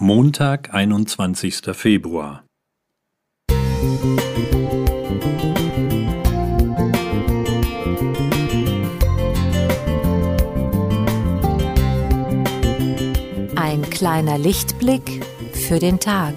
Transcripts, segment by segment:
Montag, einundzwanzigster Februar. Ein kleiner Lichtblick für den Tag.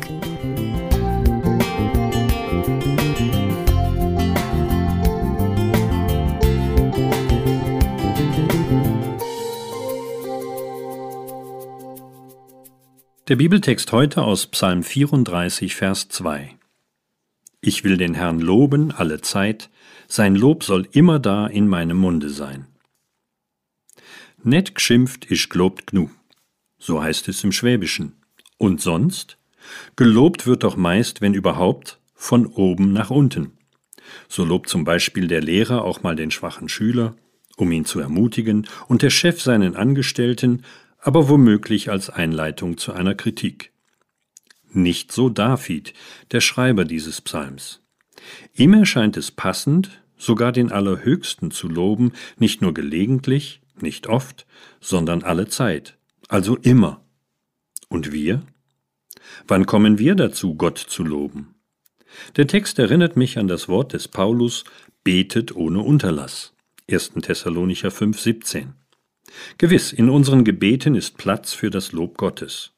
Der Bibeltext heute aus Psalm 34, Vers 2. Ich will den Herrn loben alle Zeit, sein Lob soll immer da in meinem Munde sein. Nett geschimpft isch gelobt gnu, so heißt es im Schwäbischen. Und sonst? Gelobt wird doch meist, wenn überhaupt, von oben nach unten. So lobt zum Beispiel der Lehrer auch mal den schwachen Schüler, um ihn zu ermutigen, und der Chef seinen Angestellten, aber womöglich als Einleitung zu einer Kritik. Nicht so David, der Schreiber dieses Psalms. Ihm erscheint es passend, sogar den Allerhöchsten zu loben, nicht nur gelegentlich, nicht oft, sondern alle Zeit, also immer. Und wir? Wann kommen wir dazu, Gott zu loben? Der Text erinnert mich an das Wort des Paulus, betet ohne Unterlass. 1. Thessalonicher 5, 17. Gewiss, in unseren Gebeten ist Platz für das Lob Gottes.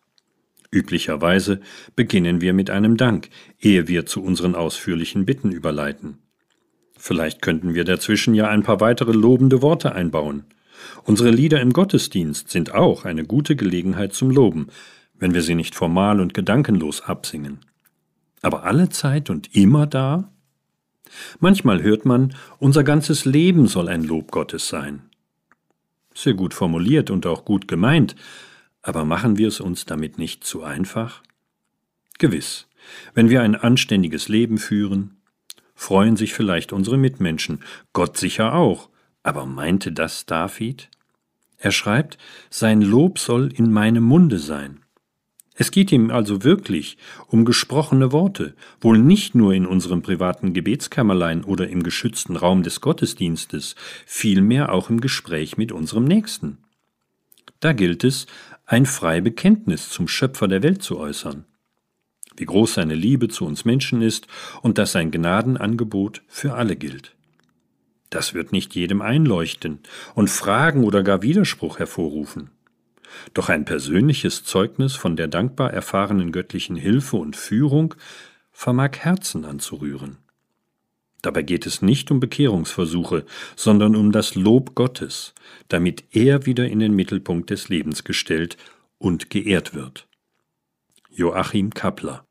Üblicherweise beginnen wir mit einem Dank, ehe wir zu unseren ausführlichen Bitten überleiten. Vielleicht könnten wir dazwischen ja ein paar weitere lobende Worte einbauen. Unsere Lieder im Gottesdienst sind auch eine gute Gelegenheit zum Loben, wenn wir sie nicht formal und gedankenlos absingen. Aber alle Zeit und immer da? Manchmal hört man, unser ganzes Leben soll ein Lob Gottes sein. Sehr gut formuliert und auch gut gemeint, aber machen wir es uns damit nicht zu einfach? Gewiss, wenn wir ein anständiges Leben führen, freuen sich vielleicht unsere Mitmenschen, Gott sicher auch, aber meinte das David? Er schreibt, sein Lob soll in meinem Munde sein. Es geht ihm also wirklich um gesprochene Worte, wohl nicht nur in unserem privaten Gebetskämmerlein oder im geschützten Raum des Gottesdienstes, vielmehr auch im Gespräch mit unserem Nächsten. Da gilt es, ein frei Bekenntnis zum Schöpfer der Welt zu äußern. Wie groß seine Liebe zu uns Menschen ist und dass sein Gnadenangebot für alle gilt. Das wird nicht jedem einleuchten und Fragen oder gar Widerspruch hervorrufen. Doch ein persönliches Zeugnis von der dankbar erfahrenen göttlichen Hilfe und Führung vermag Herzen anzurühren. Dabei geht es nicht um Bekehrungsversuche, sondern um das Lob Gottes, damit er wieder in den Mittelpunkt des Lebens gestellt und geehrt wird. Joachim Kappler